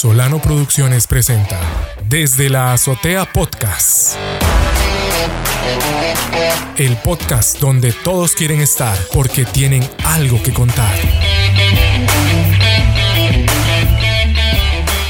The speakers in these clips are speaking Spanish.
Solano Producciones presenta Desde la Azotea Podcast. El podcast donde todos quieren estar porque tienen algo que contar.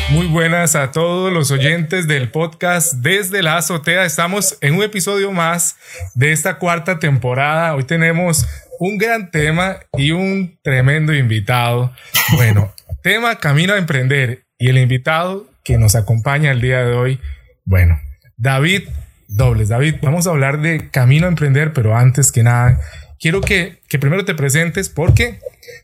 Muy buenas a todos los oyentes del podcast Desde la Azotea. Estamos en un episodio más de esta cuarta temporada. Hoy tenemos un gran tema y un tremendo invitado. Bueno, tema Camino a Emprender y el invitado que nos acompaña el día de hoy, bueno, David Dobles. David, vamos a hablar de Camino a Emprender, pero antes que nada, quiero que, que primero te presentes porque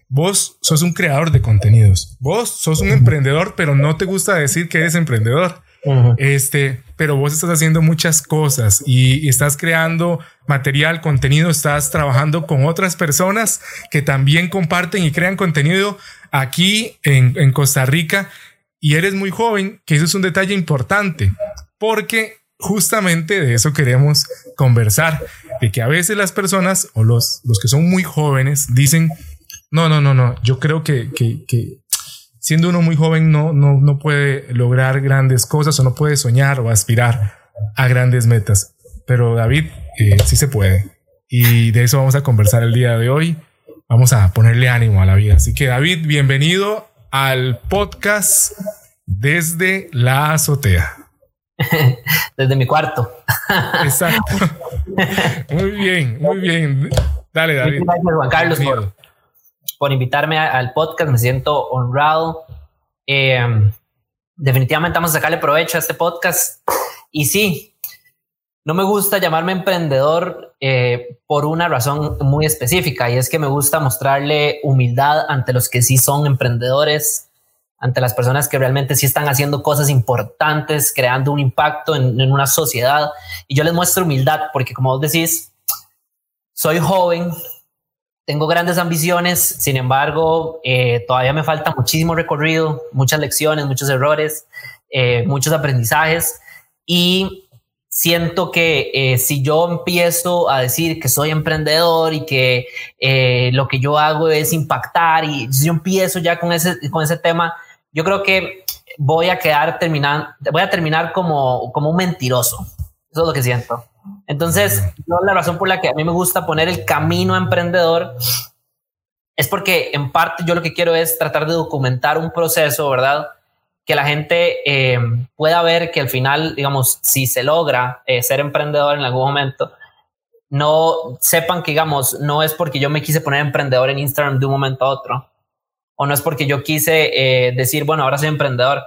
vos sos un creador de contenidos. Vos sos un emprendedor, pero no te gusta decir que eres emprendedor. Este, pero vos estás haciendo muchas cosas y, estás creando material, contenido, estás trabajando con otras personas que también comparten y crean contenido aquí en, en Costa Rica y eres muy joven, que eso es un detalle importante, porque justamente de eso queremos conversar, de que a veces las personas o los, los que son muy jóvenes dicen, no, no, no, no, yo creo que, que, que siendo uno muy joven no, no, no puede lograr grandes cosas o no puede soñar o aspirar a grandes metas. Pero David, eh, sí se puede. Y de eso vamos a conversar el día de hoy. Vamos a ponerle ánimo a la vida. Así que David, bienvenido al podcast desde la azotea. desde mi cuarto. Exacto. Muy bien, muy bien. Dale, David. Gracias, Juan Carlos, por, invitarme al podcast. Me siento honrado. Eh, definitivamente vamos a sacarle provecho a este podcast. Y sí, no me gusta llamarme emprendedor eh, por una razón muy específica y es que me gusta mostrarle humildad ante los que sí son emprendedores, ante las personas que realmente sí están haciendo cosas importantes, creando un impacto en, una sociedad. Y yo les muestro humildad porque como vos decís, soy joven, tengo grandes ambiciones, sin embargo, eh, todavía me falta muchísimo recorrido, muchas lecciones, muchos errores, eh, muchos aprendizajes y siento que eh, si yo empiezo a decir que soy emprendedor y que eh, lo que yo hago es impactar y si yo empiezo ya con ese, con ese tema, yo creo que voy a quedar terminando, voy a terminar como, como un mentiroso. Eso es lo que siento. Entonces, la razón por la que a mí me gusta poner el camino emprendedor es porque en parte yo lo que quiero es tratar de documentar un proceso, ¿verdad? Que la gente eh, pueda ver que al final, digamos, si se logra eh, ser emprendedor en algún momento, no sepan que, digamos, no es porque yo me quise poner emprendedor en Instagram de un momento a otro, o no es porque yo quise eh, decir, bueno, ahora soy emprendedor.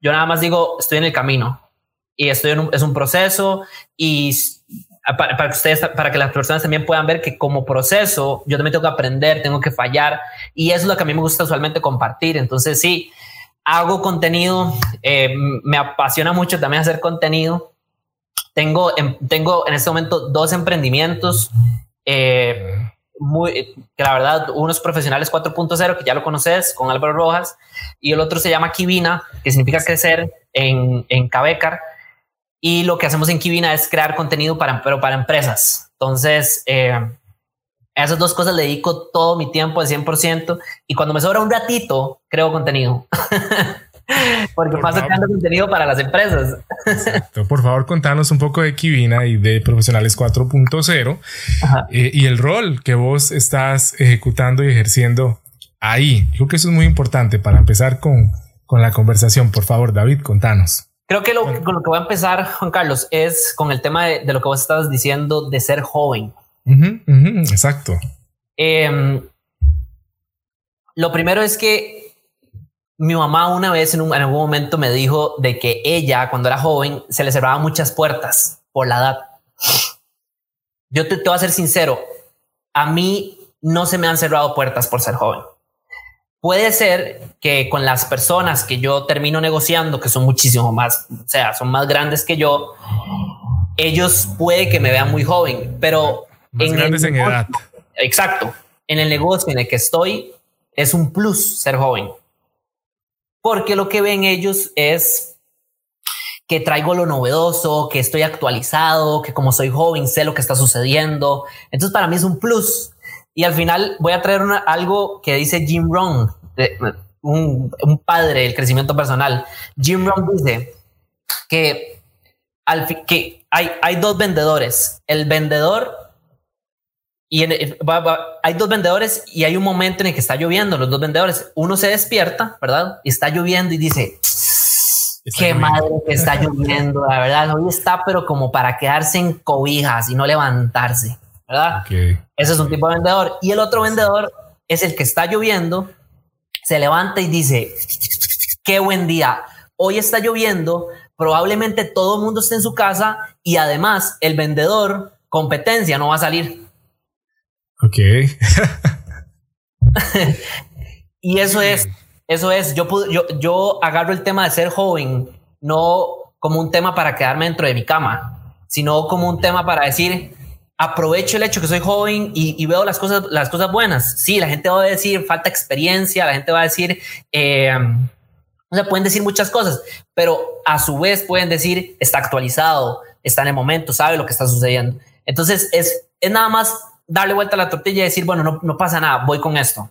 Yo nada más digo, estoy en el camino y estoy en un, es un proceso y para, para, que ustedes, para que las personas también puedan ver que como proceso yo también tengo que aprender, tengo que fallar y eso es lo que a mí me gusta usualmente compartir. Entonces sí, hago contenido, eh, me apasiona mucho también hacer contenido. Tengo, en, tengo en este momento dos emprendimientos, eh, que la verdad, unos profesionales 4.0, que ya lo conoces, con Álvaro Rojas, y el otro se llama Kivina, que significa crecer en, en Cabecar. Y lo que hacemos en Kivina es crear contenido para, pero para empresas. Entonces, eh, a esas dos cosas le dedico todo mi tiempo al 100% y cuando me sobra un ratito, creo contenido. Porque paso creando contenido para las empresas. Por favor, contanos un poco de Kivina y de Profesionales 4.0 eh, y el rol que vos estás ejecutando y ejerciendo ahí. Creo que eso es muy importante para empezar con, con la conversación. Por favor, David, contanos. Creo que lo, con lo que voy a empezar, Juan Carlos, es con el tema de, de lo que vos estabas diciendo de ser joven exacto. Em, lo primero es que mi mamá una vez en, algún momento me dijo de que ella cuando era joven se le cerraban muchas puertas por la edad. Yo te, te voy a ser sincero, a mí no se me han cerrado puertas por ser joven. Puede ser que con las personas que yo termino negociando, que son muchísimo más, o sea, son más grandes que yo, ellos puede que me vean muy joven, pero más grandes en edad. Exacto. En el negocio en el que estoy es un plus ser joven. Porque lo que ven ellos es que traigo lo novedoso, que estoy actualizado, que como soy joven sé lo que está sucediendo. Entonces para mí es un plus. Y al final voy a traer algo que dice Jim Rohn. un, un padre del crecimiento personal. Jim Rohn dice que, al que hay, hay dos vendedores. El vendedor y hay dos vendedores y hay un momento en el que está lloviendo. Los dos vendedores, uno se despierta, ¿verdad? Y está lloviendo y dice, qué madre que está lloviendo, la verdad. Hoy está, pero como para quedarse en cobijas y no levantarse, ¿verdad? Ese es un tipo de vendedor. Y el otro vendedor es el que está lloviendo, se levanta y dice, qué buen día. Hoy está lloviendo, probablemente todo el mundo esté en su casa y además el vendedor competencia no va a salir. Ok. y eso es, eso es, yo, yo, yo agarro el tema de ser joven, no como un tema para quedarme dentro de mi cama, sino como un tema para decir, aprovecho el hecho que soy joven y, veo las cosas, las cosas buenas. Sí, la gente va a decir falta experiencia, la gente va a decir, eh, o sea, pueden decir muchas cosas, pero a su vez pueden decir está actualizado, está en el momento, sabe lo que está sucediendo. Entonces es, es nada más darle vuelta a la tortilla y decir, bueno, no, no pasa nada, voy con esto.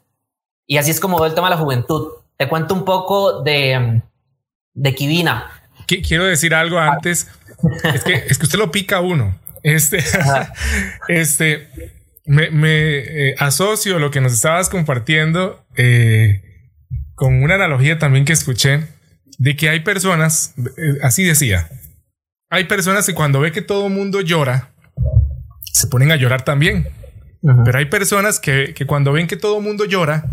Y así es como veo el tema de la juventud. Te cuento un poco de, de Kivina. Quiero decir algo antes. es, que, es que usted lo pica uno. Este, este, me, me eh, asocio lo que nos estabas compartiendo eh, con una analogía también que escuché de que hay personas, eh, así decía, hay personas que cuando ve que todo el mundo llora, se ponen a llorar también. Pero hay personas que, que, cuando ven que todo el mundo llora,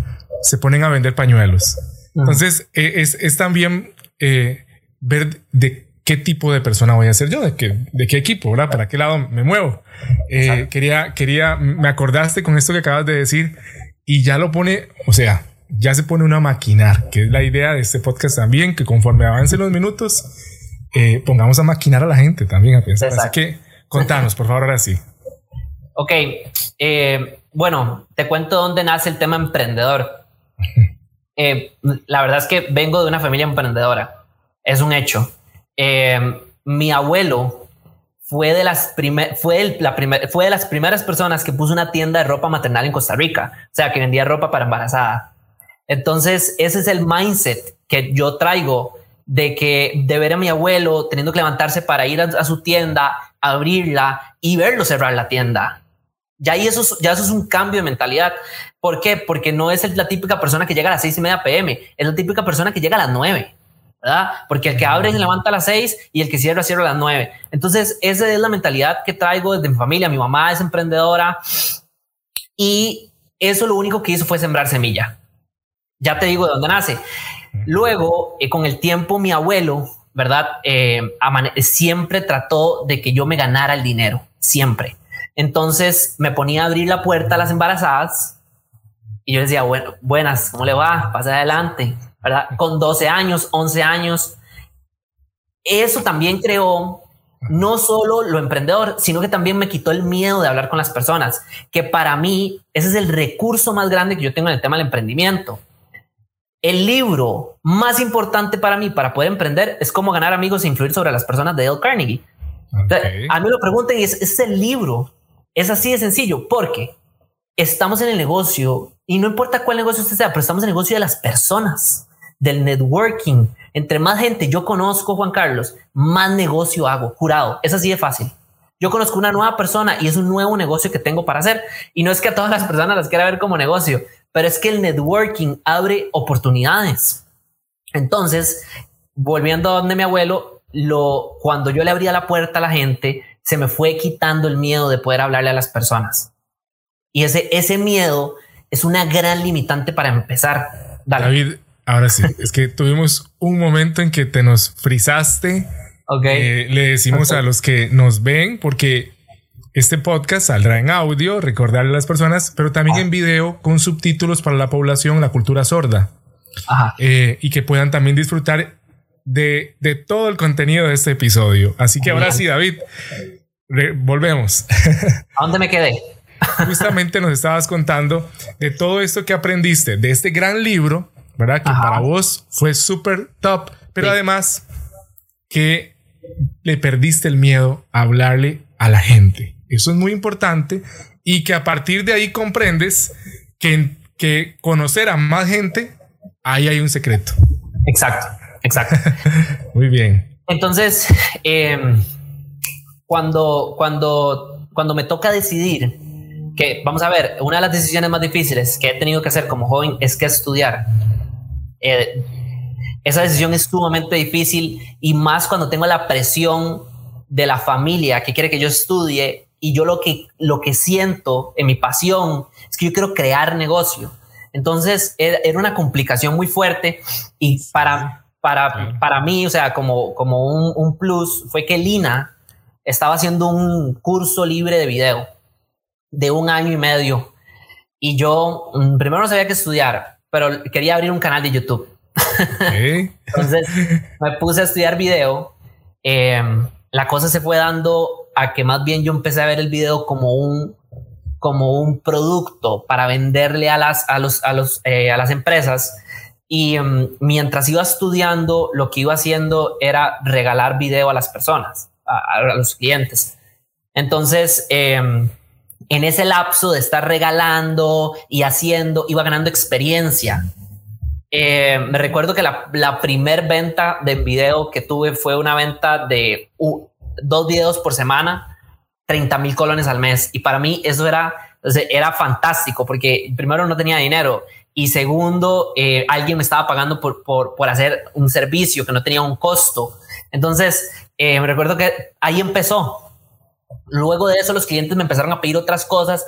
se ponen a vender pañuelos. Entonces, e, es, es, también eh, ver de qué tipo de persona voy a ser yo, de qué, de qué equipo, ¿verdad? ¿Para qué lado me muevo? Eh, quería, quería, me acordaste con esto que acabas de decir y ya lo pone, o sea, ya se pone una maquinar, que es la idea de este podcast también, que conforme avancen los minutos, eh, pongamos a maquinar a la gente también a pensar. Así que contanos, por favor, ahora sí. Ok, eh, bueno, te cuento dónde nace el tema emprendedor. Eh, la verdad es que vengo de una familia emprendedora, es un hecho. Eh, mi abuelo fue de, las fue, la fue de las primeras personas que puso una tienda de ropa maternal en Costa Rica, o sea, que vendía ropa para embarazada. Entonces, ese es el mindset que yo traigo de que de ver a mi abuelo teniendo que levantarse para ir a, a su tienda, abrirla y verlo cerrar la tienda. Ya, y eso, ya eso es un cambio de mentalidad. ¿Por qué? Porque no es la típica persona que llega a las seis y media pm, es la típica persona que llega a las nueve. ¿verdad? Porque el que abre se levanta a las seis y el que cierra cierra a las nueve. Entonces, esa es la mentalidad que traigo desde mi familia. Mi mamá es emprendedora y eso lo único que hizo fue sembrar semilla. Ya te digo de dónde nace. Luego, eh, con el tiempo, mi abuelo, ¿verdad? Eh, siempre trató de que yo me ganara el dinero, siempre. Entonces me ponía a abrir la puerta a las embarazadas y yo decía, bueno, buenas, ¿cómo le va? Pasa adelante, ¿verdad? Con 12 años, 11 años. Eso también creó no solo lo emprendedor, sino que también me quitó el miedo de hablar con las personas, que para mí ese es el recurso más grande que yo tengo en el tema del emprendimiento. El libro más importante para mí para poder emprender es cómo ganar amigos e influir sobre las personas de Dale Carnegie. A mí lo pregunten y es, es el libro es así de sencillo, porque estamos en el negocio y no importa cuál negocio usted sea, pero estamos en el negocio de las personas, del networking. Entre más gente yo conozco, Juan Carlos, más negocio hago, jurado. Es así de fácil. Yo conozco una nueva persona y es un nuevo negocio que tengo para hacer. Y no es que a todas las personas las quiera ver como negocio, pero es que el networking abre oportunidades. Entonces, volviendo a donde mi abuelo, lo, cuando yo le abría la puerta a la gente, se me fue quitando el miedo de poder hablarle a las personas. Y ese, ese miedo es una gran limitante para empezar. David, ahora sí, es que tuvimos un momento en que te nos frizaste. Okay. Eh, le decimos a los que nos ven, porque este podcast saldrá en audio, recordarle a las personas, pero también en video con subtítulos para la población, la cultura sorda. Eh, y que puedan también disfrutar de, todo el contenido de este episodio. Así que ahora sí, David, volvemos. ¿A dónde me quedé? Justamente nos estabas contando de todo esto que aprendiste, de este gran libro, ¿verdad? Que para vos fue súper top, pero además que le perdiste el miedo a hablarle a la gente. Eso es muy importante y que a partir de ahí comprendes que, que conocer a más gente ahí hay un secreto. Exacto, exacto. Muy bien. Entonces, em, cuando, cuando, cuando me toca decidir que, vamos a ver, una de las decisiones más difíciles que he tenido que hacer como joven es que estudiar. Eh, esa decisión es sumamente difícil y más cuando tengo la presión de la familia que quiere que yo estudie y yo lo que, lo que siento en mi pasión es que yo quiero crear negocio. Entonces era una complicación muy fuerte y para, para, para mí, o sea, como, como un, un plus fue que Lina estaba haciendo un curso libre de video de un año y medio y yo mm, primero no sabía qué estudiar, pero quería abrir un canal de YouTube. Entonces me puse a estudiar video. Em, la cosa se fue dando a que más bien yo empecé a ver el video como un, como un producto para venderle a las, a los, a los, eh, a las empresas. Y em, mientras iba estudiando, lo que iba haciendo era regalar video a las personas, a, los clientes. Entonces, em, en ese lapso de estar regalando y haciendo, iba ganando experiencia. Eh, me recuerdo que la, la primer venta de video que tuve fue una venta de dos videos por semana, 30 mil colones al mes. Y para mí eso era, era fantástico porque primero no tenía dinero y segundo, eh, alguien me estaba pagando por, por, por, hacer un servicio que no tenía un costo. Entonces, eh, me recuerdo que ahí empezó. Luego de eso, los clientes me empezaron a pedir otras cosas.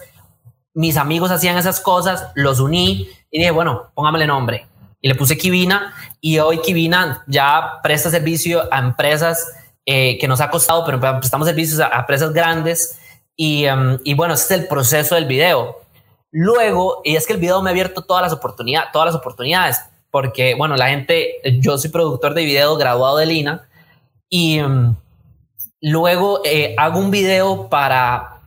Mis amigos hacían esas cosas, los uní y dije, bueno, póngamele nombre y le puse Kivina y hoy Kivina ya presta servicio a empresas eh, que nos ha costado, pero prestamos servicios a, empresas grandes y, um, y, bueno, ese es el proceso del video. Luego, y es que el video me ha abierto todas las oportunidades, todas las oportunidades, porque bueno, la gente, yo soy productor de video graduado de Lina y um, luego eh, hago un video para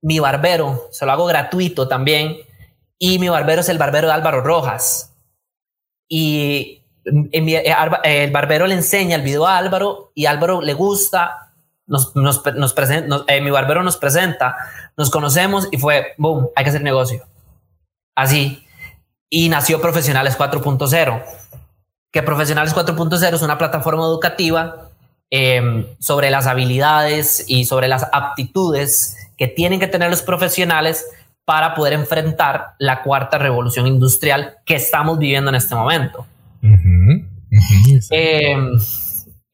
mi barbero, se lo hago gratuito también y mi barbero es el barbero de Álvaro Rojas. Y eh, el barbero le enseña el video a Álvaro y Álvaro le gusta, nos, nos, nos presenta, eh, mi barbero nos presenta, nos conocemos y fue, boom, hay que hacer negocio. Así. Y nació Profesionales 4.0, que Profesionales 4.0 es una plataforma educativa em, sobre las habilidades y sobre las aptitudes que tienen que tener los profesionales para poder enfrentar la cuarta revolución industrial que estamos viviendo en este momento. Em,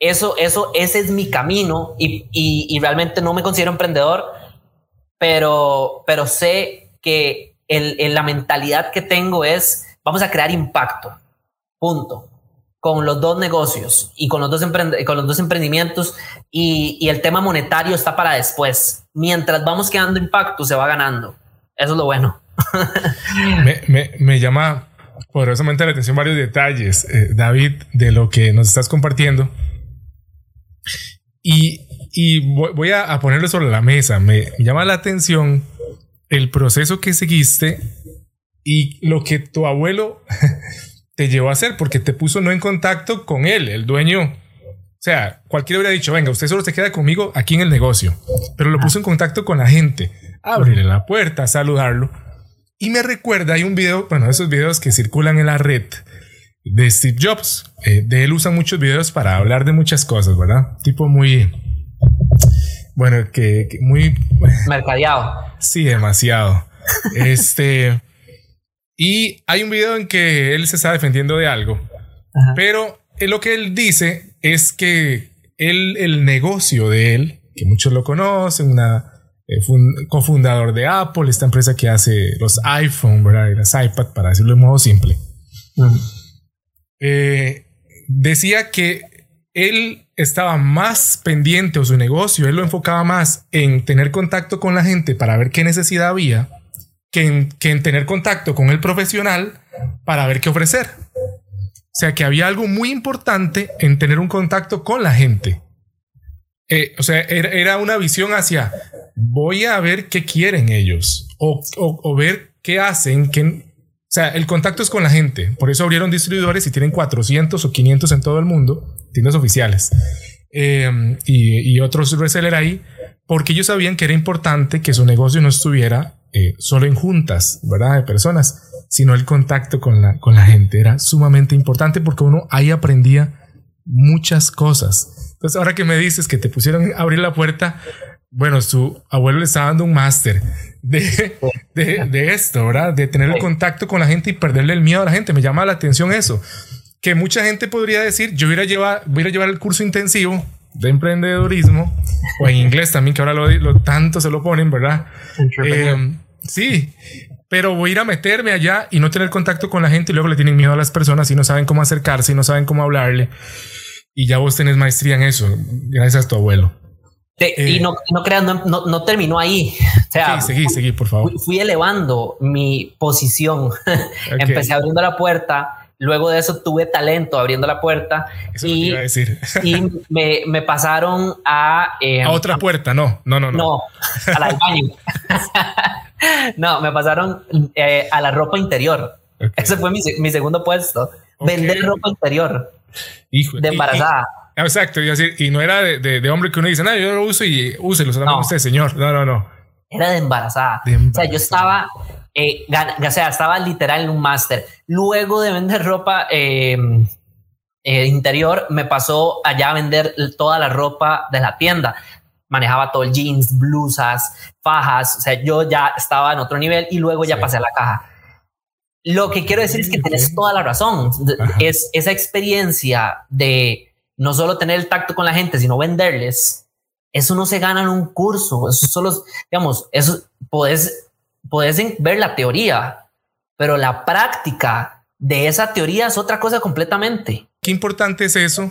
eso, eso, ese es mi camino y, y, realmente no me considero emprendedor, pero, pero sé que el, la mentalidad que tengo es vamos a crear impacto, punto, con los dos negocios y con los dos, con los dos emprendimientos y, y el tema monetario está para después. Mientras vamos creando impacto, se va ganando. Eso es lo bueno. me, llama poderosamente la atención varios detalles, eh, David, de lo que nos estás compartiendo. Y, voy a, ponerlo sobre la mesa. Me llama la atención el proceso que seguiste y lo que tu abuelo te llevó a hacer, porque te puso no en contacto con él, el dueño. O sea, cualquiera hubiera dicho, venga, usted solo se queda conmigo aquí en el negocio, pero lo puso en contacto con la gente abrirle la puerta, saludarlo. Y me recuerda, hay un video, bueno, esos videos que circulan en la red de Steve Jobs. Eh, de él usan muchos videos para hablar de muchas cosas, ¿verdad? Tipo muy, bueno, que, muy... Mercadeado. Sí, demasiado. este... Y hay un video en que él se está defendiendo de algo. Pero lo que él dice es que él, el negocio de él, que muchos lo conocen, una eh, cofundador de Apple, esta empresa que hace los iPhone, ¿verdad? Y las iPad, para decirlo de modo simple. Eh, decía que él estaba más pendiente o su negocio, él lo enfocaba más en tener contacto con la gente para ver qué necesidad había que en, tener contacto con el profesional para ver qué ofrecer. O sea que había algo muy importante en tener un contacto con la gente. Eh, o sea, era, una visión hacia voy a ver qué quieren ellos o, ver qué hacen. Que, o sea, el contacto es con la gente. Por eso abrieron distribuidores y tienen 400 o 500 en todo el mundo, tiendas oficiales. Em, y, otros resellers ahí, porque ellos sabían que era importante que su negocio no estuviera eh, solo en juntas, ¿verdad? De personas, sino el contacto con la, con la gente. Era sumamente importante porque uno ahí aprendía muchas cosas. Entonces, ahora que me dices que te pusieron a abrir la puerta, bueno, su abuelo le estaba dando un máster de, de, esto, ¿verdad? De tener el contacto con la gente y perderle el miedo a la gente. Me llama la atención eso. Que mucha gente podría decir, yo voy a llevar, voy a llevar el curso intensivo de emprendedorismo, o en inglés también, que ahora lo, tanto se lo ponen, ¿verdad? Eh, sí, pero voy a ir a meterme allá y no tener contacto con la gente y luego le tienen miedo a las personas y no saben cómo acercarse y no saben cómo hablarle. Y ya vos tenés maestría en eso, gracias a tu abuelo. Y eh, no, no creas, no, no, terminó ahí. O sea, sí, seguí, seguí, por favor. Fui, elevando mi posición. Empecé abriendo la puerta. Luego de eso tuve talento abriendo la puerta. Eso y, iba a decir. y me, me pasaron a... Eh, a otra puerta, no, no, no. No, no a la baño. no, me pasaron eh, a la ropa interior. Ese fue mi, mi segundo puesto. Vender ropa interior. Hijo, de embarazada. Exacto, y, así, y no era de, de, hombre que uno dice, no, yo lo uso y úselo, no. usted, señor. No, no, no. Era de embarazada. O sea, yo estaba, eh, o sea, estaba literal en un máster. Luego de vender ropa eh, eh, interior, me pasó allá a vender toda la ropa de la tienda. Manejaba todo el jeans, blusas, fajas. O sea, yo ya estaba en otro nivel y luego ya pasé a la caja. Lo que quiero decir es que tienes toda la razón. Es esa experiencia de no solo tener el tacto con la gente, sino venderles. Eso no se gana en un curso. Eso solo, digamos, eso puedes, puedes ver la teoría, pero la práctica de esa teoría es otra cosa completamente. Qué importante es eso,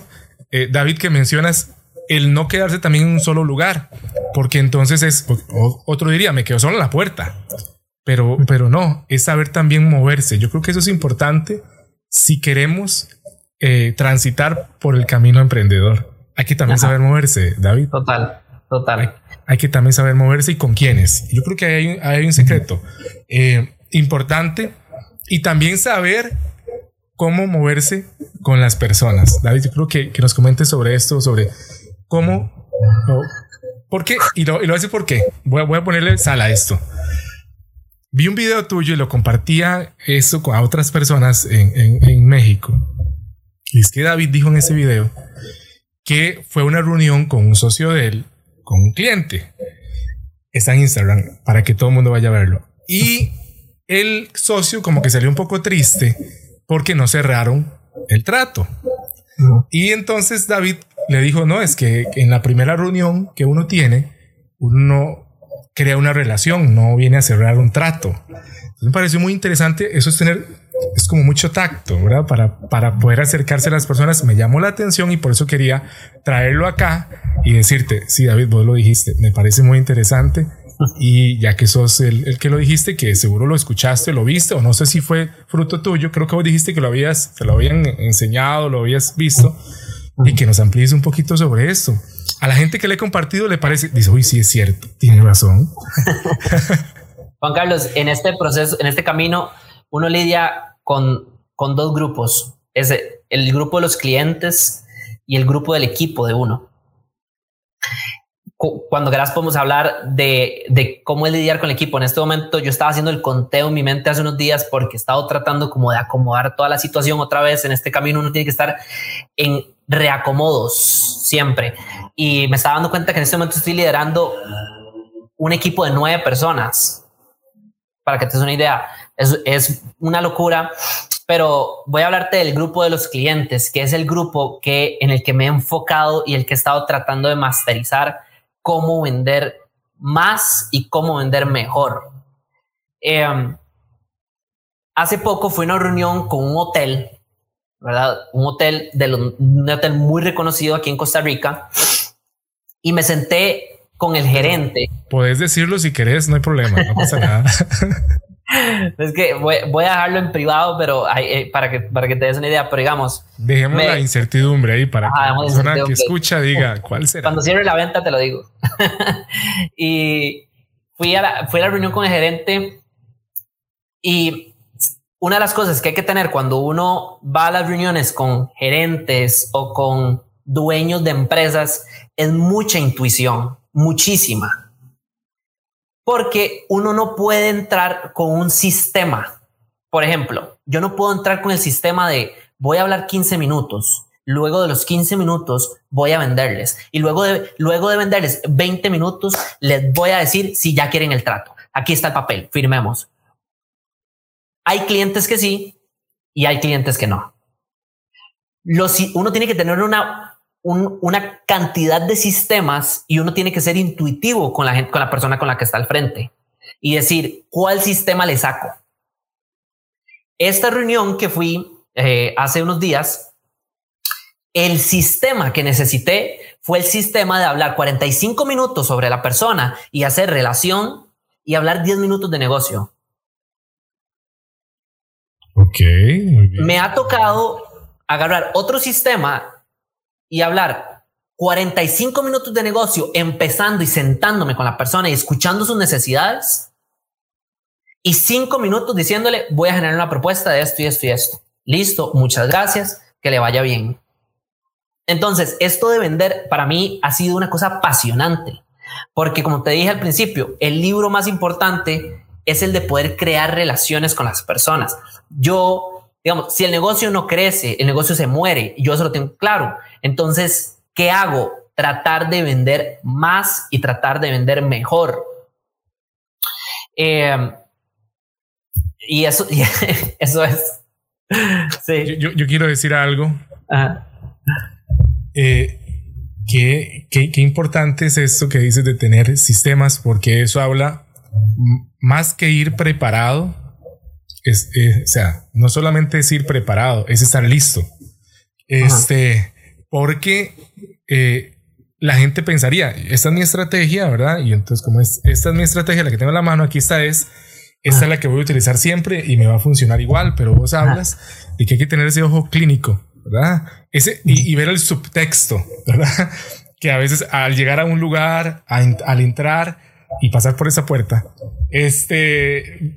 eh, David, que mencionas el no quedarse también en un solo lugar, porque entonces es otro diría, me quedo solo en la puerta pero, pero no, es saber también moverse. Yo creo que eso es importante si queremos eh, transitar por el camino emprendedor. Hay que también saber moverse, David. Total, total. Hay, que también saber moverse y con quiénes. Yo creo que hay, hay un secreto eh, importante y también saber cómo moverse con las personas. David, yo creo que, que nos comentes sobre esto, sobre cómo... ¿Por qué? Y lo, y lo hace por qué. Voy, voy a ponerle sal a esto. Vi un video tuyo y lo compartía eso con otras personas en, México. Es que David dijo en ese video que fue una reunión con un socio de él, con un cliente. Está en Instagram para que todo el mundo vaya a verlo. Y el socio como que salió un poco triste porque no cerraron el trato. Y entonces David le dijo, no, es que en la primera reunión que uno tiene, uno crea una relación, no viene a cerrar un trato. me pareció muy interesante, eso es tener, es como mucho tacto, ¿verdad? Para, para poder acercarse a las personas, me llamó la atención y por eso quería traerlo acá y decirte, sí, David, vos lo dijiste, me parece muy interesante. Y ya que sos el, el, que lo dijiste, que seguro lo escuchaste, lo viste, o no sé si fue fruto tuyo, creo que vos dijiste que lo habías, te lo habían enseñado, lo habías visto, y que nos amplíes un poquito sobre esto a la gente que le he compartido le parece, dice, uy, sí es cierto, tiene razón. Juan Carlos, en este proceso, en este camino, uno lidia con, con dos grupos. El grupo de los clientes y el grupo del equipo de uno. Cuando quieras podemos hablar de, de, cómo es lidiar con el equipo. En este momento yo estaba haciendo el conteo en mi mente hace unos días porque he estado tratando como de acomodar toda la situación otra vez. En este camino uno tiene que estar en reacomodos siempre. Y me estaba dando cuenta que en este momento estoy liderando un equipo de nueve personas. Para que te des una idea, es, una locura, pero voy a hablarte del grupo de los clientes, que es el grupo que, en el que me he enfocado y el que he estado tratando de masterizar cómo vender más y cómo vender mejor. Em, hace poco fui a una reunión con un hotel ¿verdad? Un hotel, de un hotel muy reconocido aquí en Costa Rica. Y me senté con el gerente. Puedes decirlo si querés, no hay problema, no pasa nada. es que voy, a dejarlo en privado, pero eh, para, que, para que te des una idea, pero digamos. Dejemos la incertidumbre ahí para que la persona que escucha diga cuál será. Cuando cierre la venta te lo digo. y fui a, la, fui a la reunión con el gerente y una de las cosas que hay que tener cuando uno va a las reuniones con gerentes o con dueños de empresas es mucha intuición. Muchísima. Porque uno no puede entrar con un sistema. Por ejemplo, yo no puedo entrar con el sistema de voy a hablar 15 minutos, luego de los 15 minutos voy a venderles y luego de, luego de venderles 20 minutos les voy a decir si ya quieren el trato. Aquí está el papel, firmemos. Hay clientes que sí y hay clientes que no. Uno tiene que tener una, una cantidad de sistemas y uno tiene que ser intuitivo con la, gente, con la persona con la que está al frente y decir cuál sistema le saco. Esta reunión que fui eh, hace unos días, el sistema que necesité fue el sistema de hablar 45 minutos sobre la persona y hacer relación y hablar 10 minutos de negocio. Ok, muy bien. Me ha tocado agarrar otro sistema y hablar 45 minutos de negocio empezando y sentándome con la persona y escuchando sus necesidades y 5 minutos diciéndole voy a generar una propuesta de esto y esto y esto. Listo, muchas gracias, que le vaya bien. Entonces, esto de vender para mí ha sido una cosa apasionante, porque como te dije al principio, el libro más importante es el de poder crear relaciones con las personas. Yo, digamos, si el negocio no crece, el negocio se muere, yo eso lo tengo claro. Entonces, ¿qué hago? Tratar de vender más y tratar de vender mejor. Eh, y eso, y eso es. Sí. Yo, yo, quiero decir algo. Eh, qué, qué, importante es esto que dices de tener sistemas, porque eso habla más que ir preparado. Es, o sea, no solamente es ir preparado, es estar listo. Este, porque eh, la gente pensaría, esta es mi estrategia, ¿verdad? Y entonces, como es, esta es mi estrategia, la que tengo en la mano, aquí está es, esta es la que voy a utilizar siempre y me va a funcionar igual, pero vos hablas de que hay que tener ese ojo clínico, ¿verdad? Ese, y, ver el subtexto, ¿verdad? Que a veces al llegar a un lugar, al entrar y pasar por esa puerta, este,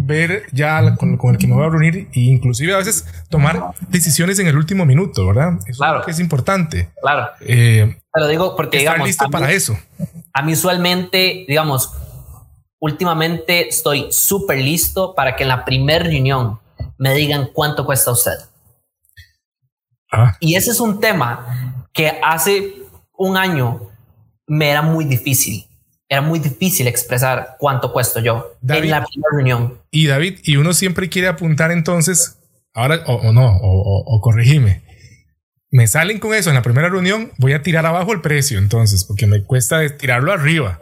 ver ya con, el que me voy a reunir e inclusive a veces tomar decisiones en el último minuto, ¿verdad? Eso claro. es importante. Claro. Eh, Pero digo, porque estar listo para eso. A mí usualmente, digamos, últimamente estoy súper listo para que en la primera reunión me digan cuánto cuesta usted. Ah. Y ese es un tema que hace un año me era muy difícil. Era muy difícil expresar cuánto cuesto yo en la primera reunión. Y David, y uno siempre quiere apuntar entonces, ahora o, no, o, corregime. Me salen con eso en la primera reunión, voy a tirar abajo el precio entonces, porque me cuesta tirarlo arriba.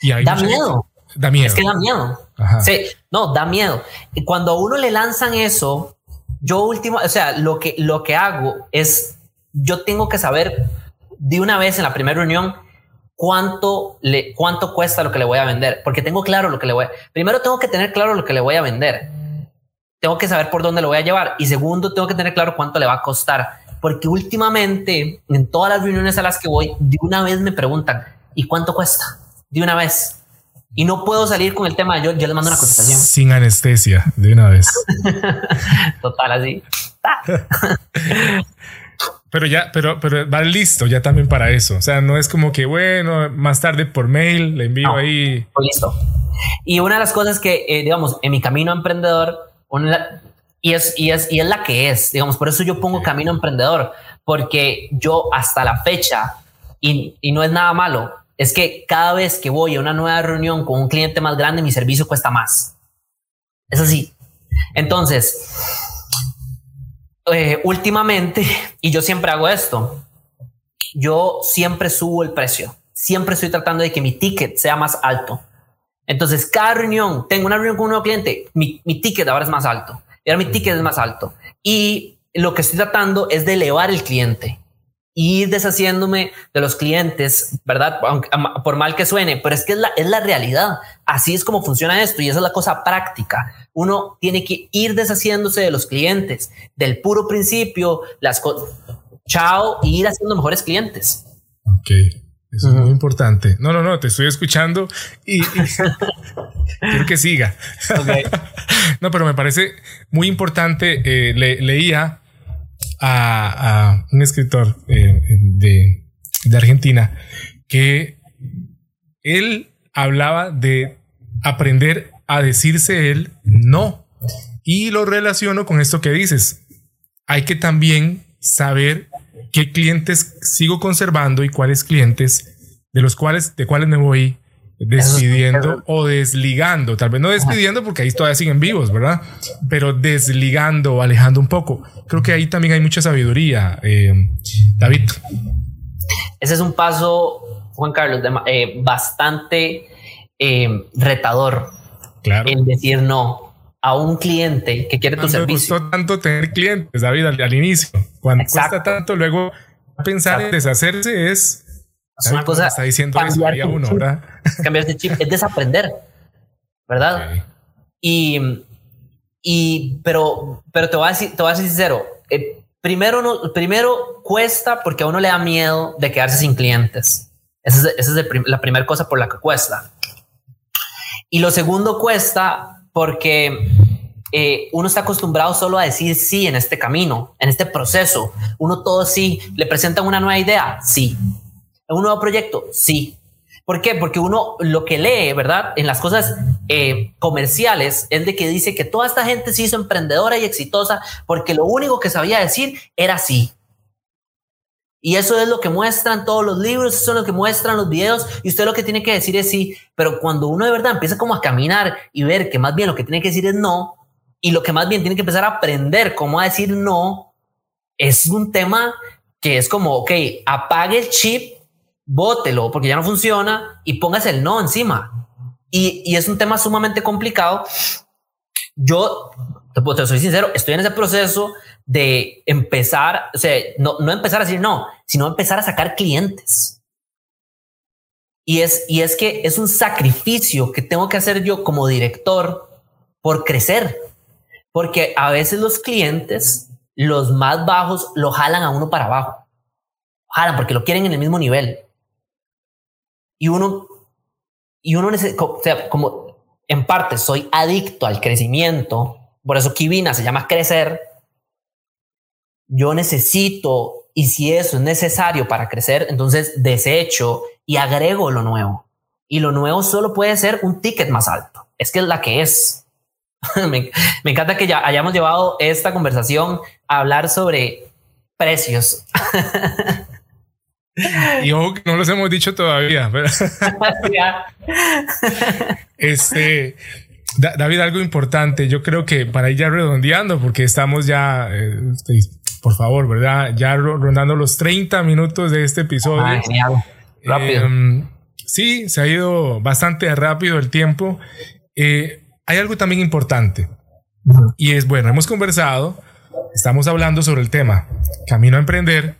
Y da miedo. Da miedo. Es que da miedo. Sí, no, da miedo. Y cuando a uno le lanzan eso, yo último, o sea, lo que, lo que hago es, yo tengo que saber de una vez en la primera reunión cuánto le, cuánto cuesta lo que le voy a vender, porque tengo claro lo que le voy a, primero tengo que tener claro lo que le voy a vender. Tengo que saber por dónde lo voy a llevar y segundo tengo que tener claro cuánto le va a costar, porque últimamente en todas las reuniones a las que voy, de una vez me preguntan, ¿y cuánto cuesta? De una vez. Y no puedo salir con el tema, yo, yo les mando una contestación. Sin anestesia, de una vez. Total, así. pero ya, pero, pero va listo ya también para eso. O sea, no es como que, bueno, más tarde por mail le envío ahí. listo. Y una de las cosas que, eh, digamos, en mi camino emprendedor, y, es, y, es, y es la que es, digamos, por eso yo pongo camino emprendedor, porque yo hasta la fecha, y, y no es nada malo, es que cada vez que voy a una nueva reunión con un cliente más grande, mi servicio cuesta más. Es así. Entonces, eh, últimamente, y yo siempre hago esto, yo siempre subo el precio. Siempre estoy tratando de que mi ticket sea más alto. Entonces, cada reunión, tengo una reunión con un nuevo cliente, mi, mi ticket ahora es más alto. Y ahora mi ticket es más alto. Y lo que estoy tratando es de elevar el cliente ir deshaciéndome de los clientes, ¿verdad? por mal que suene, pero es que es la, es la realidad. Así es como funciona esto y esa es la cosa práctica. Uno tiene que ir deshaciéndose de los clientes, del puro principio, las cosas, chao, y ir haciendo mejores clientes. Ok. Eso es muy importante. No, no, no, te estoy escuchando y, quiero que siga. no, pero me parece muy importante. Eh, leía a, un escritor eh, de, Argentina que él hablaba de aprender a decirse él no. Y lo relaciono con esto que dices. Hay que también saber qué clientes sigo conservando y cuáles clientes de los cuales de cuáles me voy despidiendo o desligando, tal vez no despidiendo porque ahí todavía siguen vivos, ¿verdad? Pero desligando, alejando un poco. Creo que ahí también hay mucha sabiduría, eh, David. Ese es un paso, Juan Carlos, eh, bastante eh, retador. Claro. En decir no a un cliente que quiere tu servicio. Me gustó tanto tener clientes, David, al, inicio. Cuando cuesta tanto, luego pensar en deshacerse es es una cosa. Está diciendo eso uno, ¿verdad? Cambiar de chip es desaprender, ¿verdad? Y, y, pero, pero te voy a decir, te voy a ser sincero. Eh, primero, no, primero cuesta porque a uno le da miedo de quedarse sin clientes. Esa es, esa es la primera cosa por la que cuesta. Y lo segundo cuesta porque eh, uno está acostumbrado solo a decir sí en este camino, en este proceso. Uno todo sí. Le presentan una nueva idea, sí un nuevo proyecto? Sí. ¿Por qué? Porque uno lo que lee, ¿verdad? En las cosas eh, comerciales es de que dice que toda esta gente se hizo emprendedora y exitosa porque lo único que sabía decir era sí. Y eso es lo que muestran todos los libros, eso es lo que muestran los videos y usted lo que tiene que decir es sí. Pero cuando uno de verdad empieza como a caminar y ver que más bien lo que tiene que decir es no y lo que más bien tiene que empezar a aprender cómo decir no, es un tema que es como, ok, apague el chip bótelo porque ya no funciona y póngase el no encima. Y, y es un tema sumamente complicado. Yo, te, soy sincero, estoy en ese proceso de empezar, o sea, no, no empezar a decir no, sino empezar a sacar clientes. Y es, y es que es un sacrificio que tengo que hacer yo como director por crecer. Porque a veces los clientes, los más bajos, lo jalan a uno para abajo. Jalan porque lo quieren en el mismo nivel y uno, y uno o sea, como en parte soy adicto al crecimiento, por eso Kibina se llama crecer, yo necesito, y si eso es necesario para crecer, entonces desecho y agrego lo nuevo. Y lo nuevo solo puede ser un ticket más alto. Es que es la que es. me, me, encanta que ya hayamos llevado esta conversación a hablar sobre precios. Y ojo que no los hemos dicho todavía. este, David, algo importante. Yo creo que para ir ya redondeando, porque estamos ya, eh, por favor, ¿verdad? Ya rondando los 30 minutos de este episodio. Ah, rápido. Em, sí, se ha ido bastante rápido el tiempo. Eh, hay algo también importante. Y es, bueno, hemos conversado, estamos hablando sobre el tema camino a emprender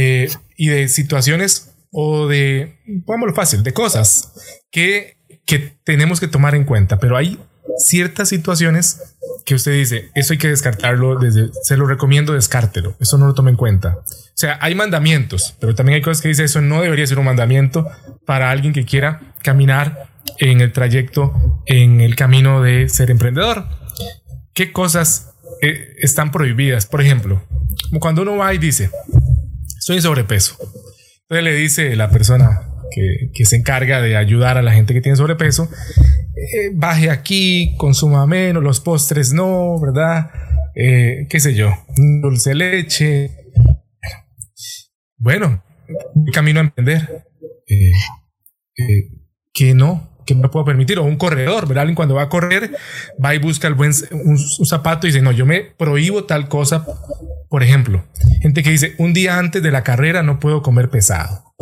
eh, y de situaciones o de, pongámoslo fácil, de cosas que, que tenemos que tomar en cuenta, pero hay ciertas situaciones que usted dice, eso hay que descartarlo, desde, se lo recomiendo, descártelo, eso no lo tome en cuenta. O sea, hay mandamientos, pero también hay cosas que dice, eso no debería ser un mandamiento para alguien que quiera caminar en el trayecto, en el camino de ser emprendedor. ¿Qué cosas eh, están prohibidas? Por ejemplo, como cuando uno va y dice, en sobrepeso. Entonces le dice la persona que, se encarga de ayudar a la gente que tiene sobrepeso, eh, baje aquí, consuma menos, los postres no, ¿verdad? Eh, qué sé yo, dulce leche. Bueno, camino a emprender. Eh, que no, que no puedo permitir, o un corredor, ¿verdad? Alguien cuando va a correr va y busca el buen, un, zapato y dice, no, yo me prohíbo tal cosa. Por ejemplo, gente que dice, un día antes de la carrera no puedo comer pesado.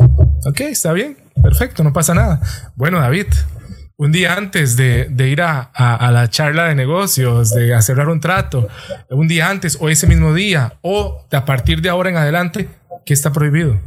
Ok, está bien, perfecto, no pasa nada. Bueno, David, un día antes de, ir a, la charla de negocios, de cerrar un trato, un día antes o ese mismo día, o a partir de ahora en adelante, ¿qué está prohibido?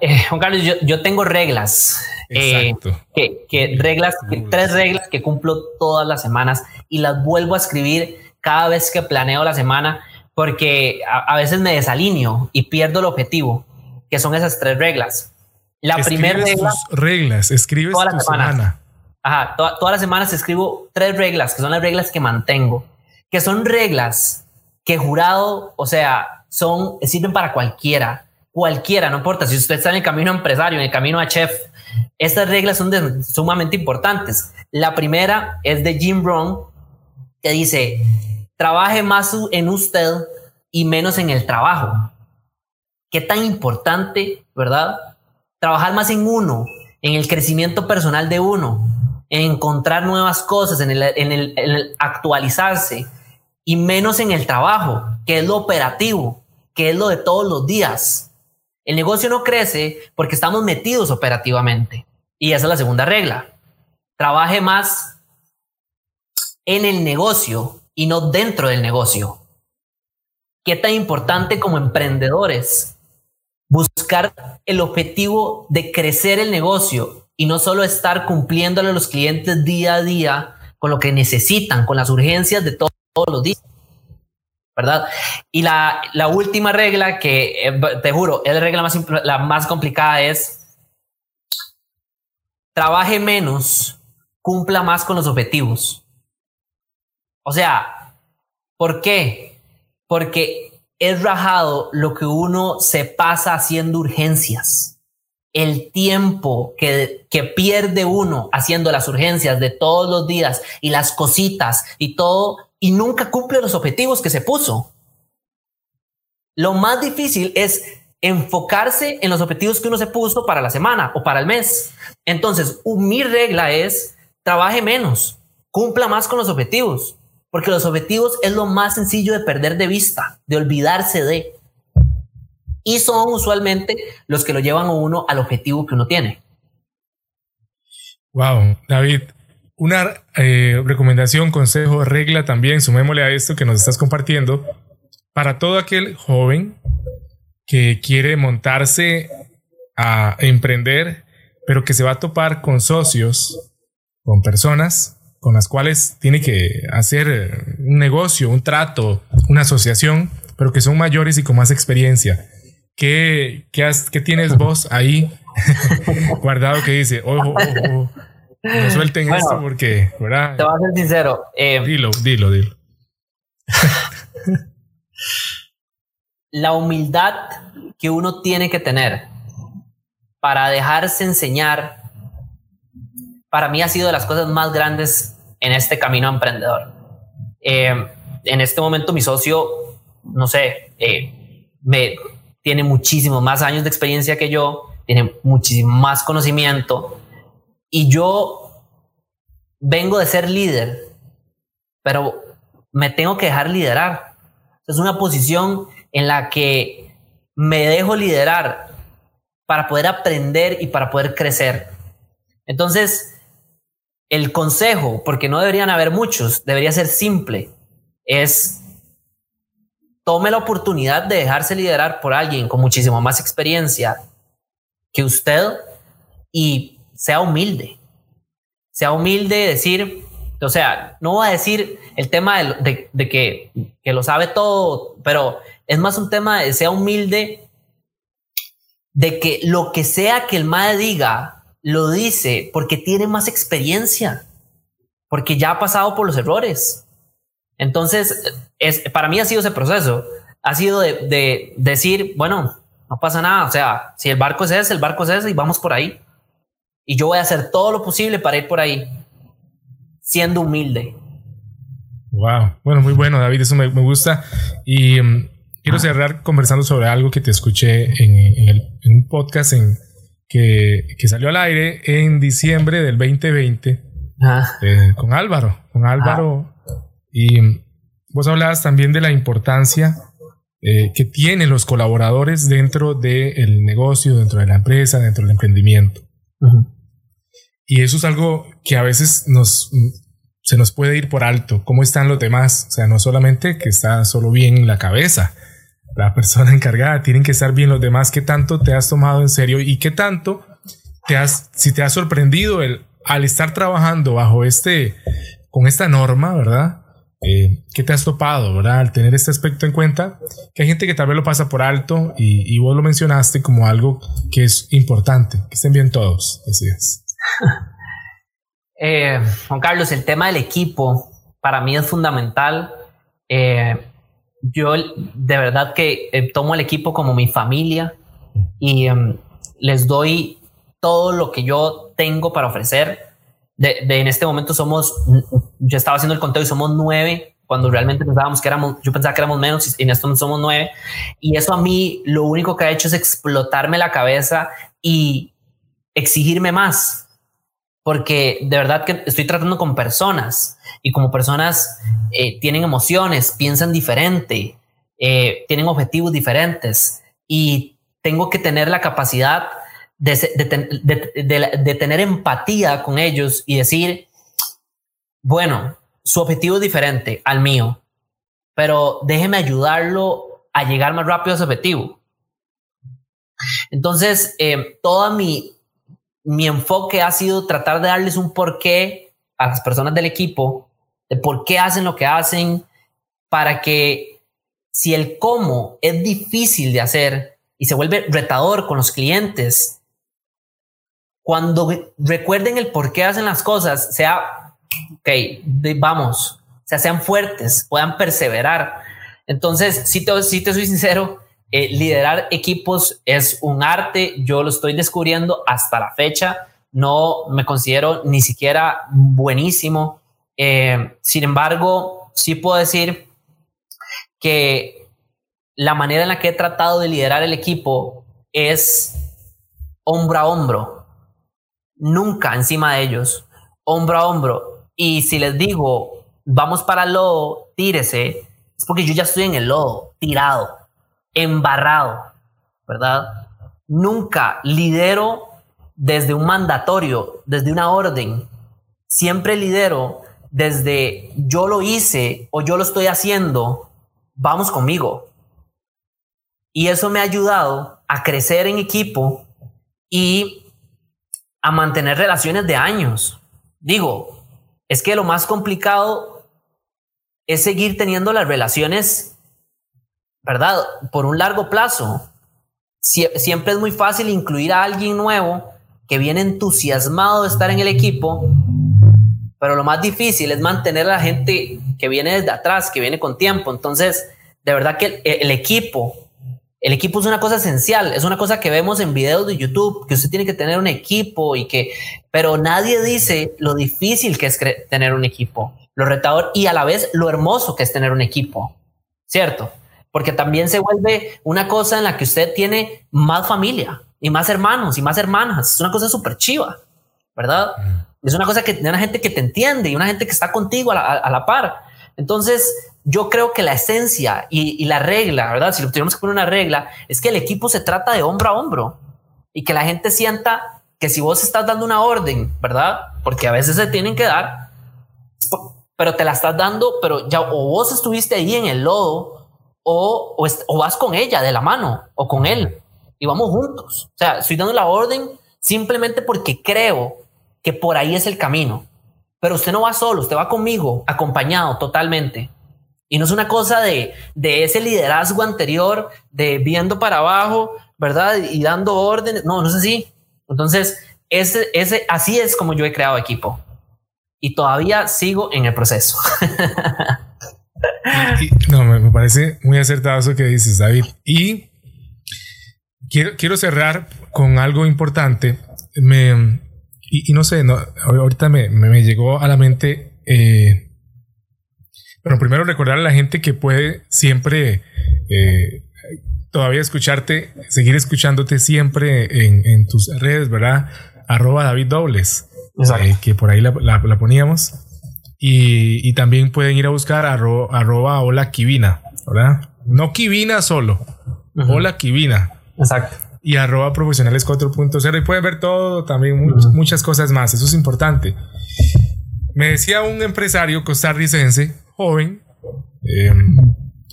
Eh, Juan Carlos, yo, tengo reglas. Eh, que, reglas, tres reglas que cumplo todas las semanas y las vuelvo a escribir cada vez que planeo la semana porque a, veces me desalineo y pierdo el objetivo, que son esas tres reglas. La primera regla. reglas, escribes todas las semanas. Ajá, todas las semanas escribo tres reglas, que son las reglas que mantengo, que son reglas que jurado, o sea, son, sirven para cualquiera cualquiera, no importa si usted está en el camino empresario, en el camino a chef, estas reglas son sumamente importantes. La primera es de Jim Brown, que dice, trabaje más en usted y menos en el trabajo. Qué tan importante, ¿verdad? Trabajar más en uno, en el crecimiento personal de uno, en encontrar nuevas cosas, en el, en el actualizarse y menos en el trabajo, que es lo operativo, que es lo de todos los días. El negocio no crece porque estamos metidos operativamente. Y esa es la segunda regla. Trabaje más en el negocio y no dentro del negocio. ¿Qué tan importante como emprendedores buscar el objetivo de crecer el negocio y no solo estar cumpliéndole a los clientes día a día con lo que necesitan, con las urgencias de todos los días? ¿Verdad? Y la, última regla que, eh, te juro, es la regla más, la más complicada es trabaje menos, cumpla más con los objetivos. O sea, ¿por qué? Porque es rajado lo que uno se pasa haciendo urgencias. El tiempo que, que pierde uno haciendo las urgencias de todos los días y las cositas y todo y nunca cumple los objetivos que se puso. Lo más difícil es enfocarse en los objetivos que uno se puso para la semana o para el mes. Entonces, mi regla es trabaje menos, cumpla más con los objetivos, porque los objetivos es lo más sencillo de perder de vista, de olvidarse de. Y son usualmente los que lo llevan a uno al objetivo que uno tiene. Wow, David, una eh, recomendación, consejo, regla también, sumémosle a esto que nos estás compartiendo, para todo aquel joven que quiere montarse a emprender, pero que se va a topar con socios, con personas con las cuales tiene que hacer un negocio, un trato, una asociación, pero que son mayores y con más experiencia. ¿Qué, qué, qué tienes vos ahí guardado que dice, ojo, ojo, no suelten esto porque, ¿verdad? Te voy a ser sincero. Eh, dilo, dilo, dilo. la humildad que uno tiene que tener para dejarse enseñar, para mí ha sido de las cosas más grandes en este camino emprendedor. Eh, en este momento mi socio, no sé, eh, me tiene muchísimos más años de experiencia que yo, tiene muchísimo más conocimiento y yo vengo de ser líder, pero me tengo que dejar liderar. Es una posición en la que me dejo liderar para poder aprender y para poder crecer. Entonces, el consejo, porque no deberían haber muchos, debería ser simple, es tome la oportunidad de dejarse liderar por alguien con muchísimo más experiencia que usted y sea humilde. Sea humilde, decir, o sea, no va a decir el tema de, que, que, lo sabe todo, pero es más un tema de sea humilde, de que lo que sea que el madre diga, lo dice porque tiene más experiencia, porque ya ha pasado por los errores. Entonces, es, para mí ha sido ese proceso, ha sido de, de decir, bueno, no pasa nada, o sea, si el barco es ese, el barco es ese y vamos por ahí. Y yo voy a hacer todo lo posible para ir por ahí, siendo humilde. Wow, bueno, muy bueno, David, eso me, gusta. Y mm, quiero cerrar conversando sobre algo que te escuché en, un podcast en, que, salió al aire en diciembre del 2020 ah. eh, con Álvaro, con Álvaro. Y mm, vos hablabas también de la importancia eh, que tienen los colaboradores dentro del negocio, dentro de la empresa, dentro del emprendimiento. Y eso es algo que a veces nos, se nos puede ir por alto. ¿Cómo están los demás? O sea, no solamente que está solo bien la cabeza, la persona encargada, tienen que estar bien los demás. ¿Qué tanto te has tomado en serio y qué tanto te has, si te has sorprendido el, al estar trabajando bajo este, con esta norma, ¿verdad? Eh, ¿Qué te has topado, verdad? Al tener este aspecto en cuenta, que hay gente que tal vez lo pasa por alto y, y vos lo mencionaste como algo que es importante, que estén bien todos, decías. Eh, Juan Carlos, el tema del equipo para mí es fundamental. Eh, yo de verdad que eh, tomo el equipo como mi familia. y em, les doy todo lo que yo tengo para ofrecer. De, en este momento somos, yo estaba haciendo el conteo y somos nueve, cuando realmente pensábamos que éramos, yo pensaba que éramos menos y en esto somos nueve. Y eso a mí lo único que ha hecho es explotarme la cabeza y exigirme más. Porque de verdad que estoy tratando con personas y como personas eh, tienen emociones, piensan diferente, eh, tienen objetivos diferentes y tengo que tener la capacidad de, tener empatía con ellos y decir, bueno, su objetivo es diferente al mío, pero déjeme ayudarlo a llegar más rápido a su objetivo. Entonces, eh, todo mi, mi enfoque ha sido tratar de darles un porqué a las personas del equipo, de por qué hacen lo que hacen, para que si el cómo es difícil de hacer y se vuelve retador con los clientes, cuando recuerden el por qué hacen las cosas, sea, ok, vamos, o sea, sean fuertes, puedan perseverar. Entonces, si te, si te soy sincero, eh, liderar equipos es un arte, yo lo estoy descubriendo hasta la fecha, no me considero ni siquiera buenísimo. Eh, sin embargo, sí puedo decir que la manera en la que he tratado de liderar el equipo es hombro a hombro nunca encima de ellos, hombro a hombro. Y si les digo, vamos para el lodo, tírese, es porque yo ya estoy en el lodo, tirado, embarrado, ¿verdad? Nunca lidero desde un mandatorio, desde una orden. Siempre lidero desde yo lo hice o yo lo estoy haciendo, vamos conmigo. Y eso me ha ayudado a crecer en equipo y a mantener relaciones de años. Digo, es que lo más complicado es seguir teniendo las relaciones, ¿verdad? Por un largo plazo. siempre es muy fácil incluir a alguien nuevo que viene entusiasmado de estar en el equipo, pero lo más difícil es mantener a la gente que viene desde atrás, que viene con tiempo. Entonces, de verdad que el equipo el equipo es una cosa esencial, es una cosa que vemos en videos de YouTube, que usted tiene que tener un equipo y que, pero nadie dice lo difícil que es tener un equipo, lo retador y a la vez lo hermoso que es tener un equipo, ¿cierto? Porque también se vuelve una cosa en la que usted tiene más familia y más hermanos y más hermanas, es una cosa súper chiva, ¿verdad? Es una cosa que tiene una gente que te entiende y una gente que está contigo a la par. Entonces, yo creo que la esencia y, la regla, ¿verdad? Si lo tenemos que poner una regla, es que el equipo se trata de hombro a hombro y que la gente sienta que si vos estás dando una orden, ¿verdad? Porque a veces se tienen que dar, pero te la estás dando, pero ya o vos estuviste ahí en el lodo o, o, vas con ella de la mano o con él y vamos juntos. O sea, estoy dando la orden simplemente porque creo que por ahí es el camino. Pero usted no va solo, usted va conmigo, acompañado totalmente. Y no es una cosa de, de ese liderazgo anterior, de viendo para abajo, ¿verdad? Y dando órdenes. No, no es así. Entonces, ese, ese, así es como yo he creado equipo. Y todavía sigo en el proceso. no, me, parece muy acertado eso que dices, David. Y quiero, quiero cerrar con algo importante. Me, y, no sé, no, ahorita me, me, llegó a la mente eh, bueno, primero recordar a la gente que puede siempre eh, todavía escucharte, seguir escuchándote siempre en, tus redes, ¿verdad? Arroba David Dobles, eh, que por ahí la, poníamos. Y, también pueden ir a buscar arroba, hola Kivina, ¿verdad? No Kivina solo, hola Kivina. Exacto. Y arroba profesionales 4.0 y pueden ver todo, también muchas cosas más, eso es importante. Me decía un empresario costarricense joven, eh,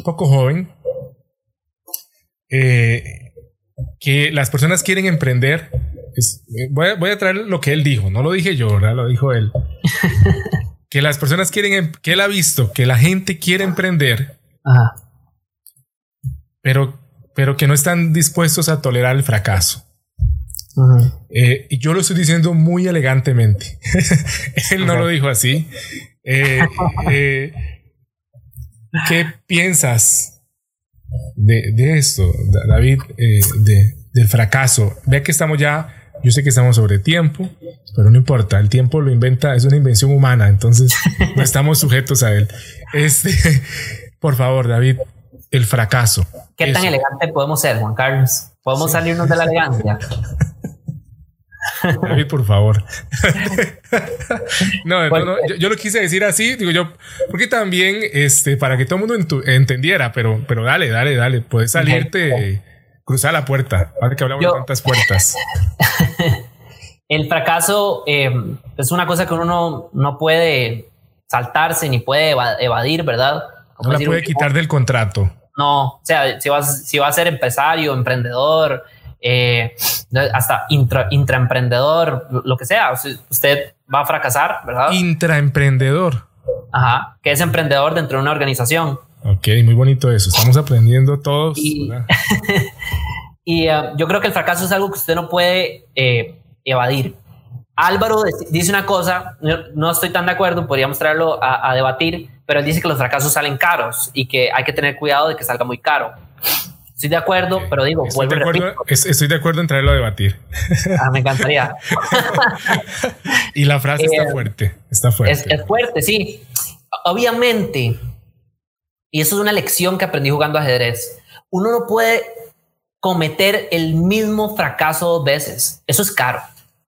poco joven, eh, que las personas quieren emprender. Eh, voy, a, traer lo que él dijo, no lo dije yo, lo dijo él. que las personas quieren, em, que él ha visto que la gente quiere emprender, pero, pero que no están dispuestos a tolerar el fracaso. y yo lo estoy diciendo muy elegantemente. Él no lo dijo así. eh, ¿Qué piensas de, de esto, David, eh, de, del fracaso. Vea que estamos ya, yo sé que estamos sobre tiempo, pero no importa, el tiempo lo inventa, es una invención humana, entonces no estamos sujetos a él. Este, por favor, David, el fracaso. ¿Qué tan elegante podemos ser, Juan Carlos? ¿Podemos salirnos de la elegancia? David, por favor. no, no, yo, lo quise decir así, digo yo, porque también, este, para que todo el mundo entendiera, pero, pero dale, dale, dale, puedes salirte, cruzar la puerta, ahora que hablamos de tantas puertas. el fracaso eh, es una cosa que uno no, puede saltarse ni puede evadir, ¿verdad? no la puede quitar del contrato. No, o sea, si vas, si va a ser empresario, emprendedor, eh, hasta intraemprendedor, lo que sea, usted va a fracasar, ¿verdad? Intraemprendedor. Ajá, que es emprendedor dentro de una organización. Ok, muy bonito eso. Estamos aprendiendo todos. Y, eh, yo creo que el fracaso es algo que usted no puede eh, evadir. Álvaro dice una cosa, no estoy tan de acuerdo, podríamos traerlo a, a debatir, pero él dice que los fracasos salen caros y que hay que tener cuidado de que salga muy caro. Estoy de acuerdo, pero digo, estoy de acuerdo, estoy de acuerdo en traerlo a debatir. Ah, me encantaría. y la frase está eh, fuerte, está fuerte. Es, fuerte, sí. Obviamente, y eso es una lección que aprendí jugando ajedrez, uno no puede cometer el mismo fracaso dos veces. Eso es caro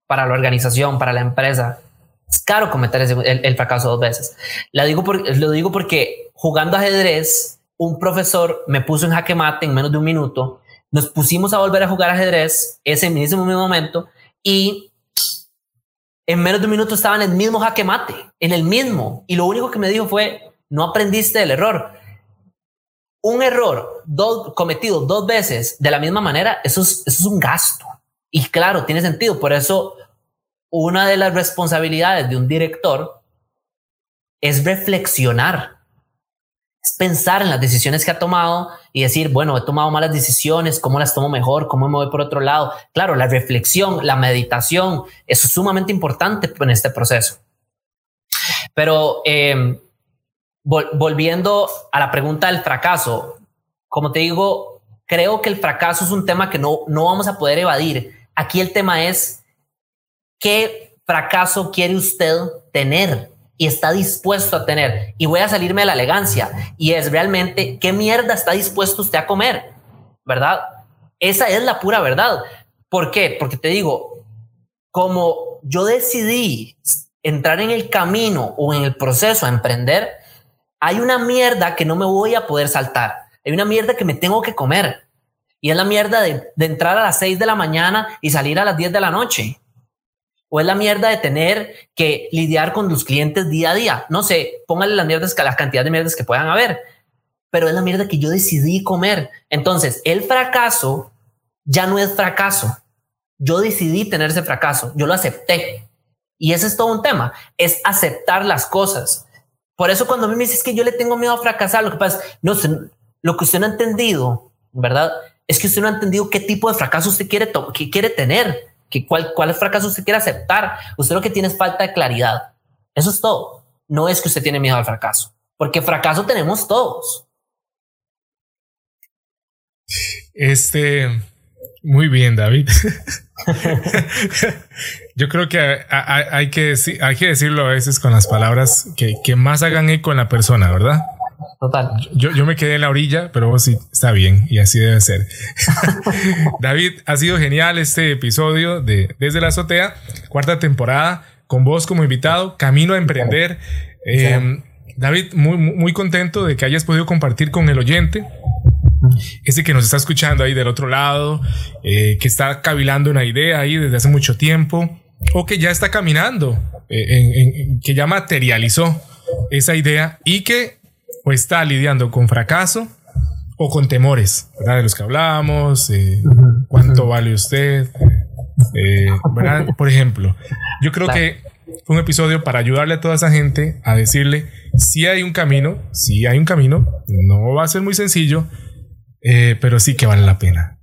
para la organización, para la empresa. Es caro cometer el, fracaso dos veces. Lo digo porque jugando ajedrez un profesor me puso en jaque mate en menos de un minuto, nos pusimos a volver a jugar ajedrez ese mismo momento y en menos de un minuto estaba en el mismo jaque mate, en el mismo. Y lo único que me dijo fue, no aprendiste del error. Un error cometido dos veces de la misma manera, eso es, es un gasto. Y claro, tiene sentido. Por eso, una de las responsabilidades de un director es reflexionar pensar en las decisiones que ha tomado y decir, bueno, he tomado malas decisiones, ¿cómo las tomo mejor? ¿Cómo me voy por otro lado? Claro, la reflexión, la meditación, eso es sumamente importante en este proceso. Pero em, volviendo a la pregunta del fracaso, como te digo, creo que el fracaso es un tema que no, no vamos a poder evadir. Aquí el tema es, ¿qué fracaso quiere usted tener? y está dispuesto a tener. Y voy a salirme de la elegancia. Y es realmente qué mierda está dispuesto usted a comer, ¿verdad? Esa es la pura verdad. ¿Por qué? Porque te digo, como yo decidí entrar en el camino o en el proceso a emprender, hay una mierda que no me voy a poder saltar. Hay una mierda que me tengo que comer. Y es la mierda de, entrar a las 6 de la mañana y salir a las 10 de la noche. ¿O es la mierda de tener que lidiar con los clientes día a día? No sé, póngale las mierdas, la cantidad de mierdas que puedan haber, pero es la mierda que yo decidí comer. Entonces, el fracaso ya no es fracaso. Yo decidí tener ese fracaso, yo lo acepté. Y ese es todo un tema, es aceptar las cosas. Por eso cuando a mí me dices que yo le tengo miedo a fracasar, lo que pasa es, no, lo que usted no ha entendido, ¿verdad? Es que usted no ha entendido qué tipo de fracaso usted quiere, que quiere tener que cuál, cuál fracaso usted quiere aceptar. Usted lo que tiene es falta de claridad. Eso es todo. No es que usted tiene miedo al fracaso, porque fracaso tenemos todos. Este, muy bien, David. Yo creo que hay, que hay que decirlo a veces con las palabras que, que más hagan eco en la persona, ¿verdad? Total. Yo, yo me quedé en la orilla, pero vos sí está bien y así debe ser. David, ha sido genial este episodio de Desde la Azotea, cuarta temporada, con vos como invitado, Camino a Emprender. Em, David, muy, muy contento de que hayas podido compartir con el oyente ese que nos está escuchando ahí del otro lado, eh, que está cavilando una idea ahí desde hace mucho tiempo, o que ya está caminando, eh, que ya materializó esa idea y que o está lidiando con fracaso o con temores, ¿verdad? De los que hablábamos, eh, cuánto vale usted, eh, ¿verdad? Por ejemplo, yo creo que fue un episodio para ayudarle a toda esa gente a decirle si hay un camino, si hay un camino, no va a ser muy sencillo, eh, pero sí que vale la pena.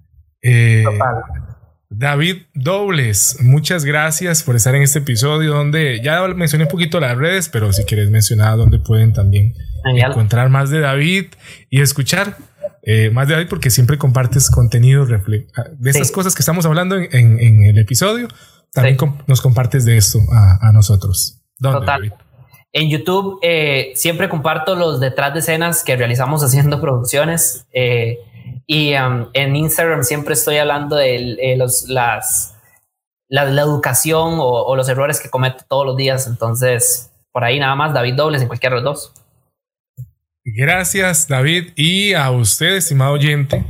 David Dobles, muchas gracias por estar en este episodio donde ya mencioné un poquito las redes, pero si quieres mencionar dónde pueden también encontrar más de David y escuchar eh, más de David porque siempre compartes contenido de estas cosas que estamos hablando en, el episodio. También nos compartes de esto a, nosotros. Total. En YouTube eh, siempre comparto los detrás de escenas que realizamos haciendo producciones. Eh, y um, en Instagram siempre estoy hablando de los, las, la, educación o, los errores que cometo todos los días. Entonces, por ahí nada más, David Dobles en cualquiera de los dos. Gracias, David. Y a usted, estimado oyente,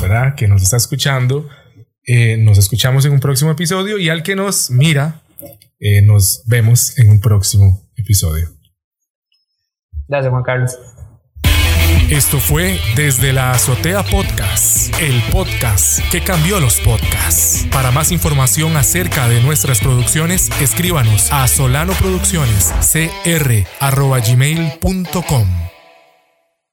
¿verdad? Que nos está escuchando. Eh, nos escuchamos en un próximo episodio y al que nos mira, nos vemos en un próximo episodio. Gracias, Juan Carlos. Esto fue Desde la Azotea Podcast, el podcast que cambió los podcasts. Para más información acerca de nuestras producciones, escríbanos a solanoproduccionescr.gmail.com.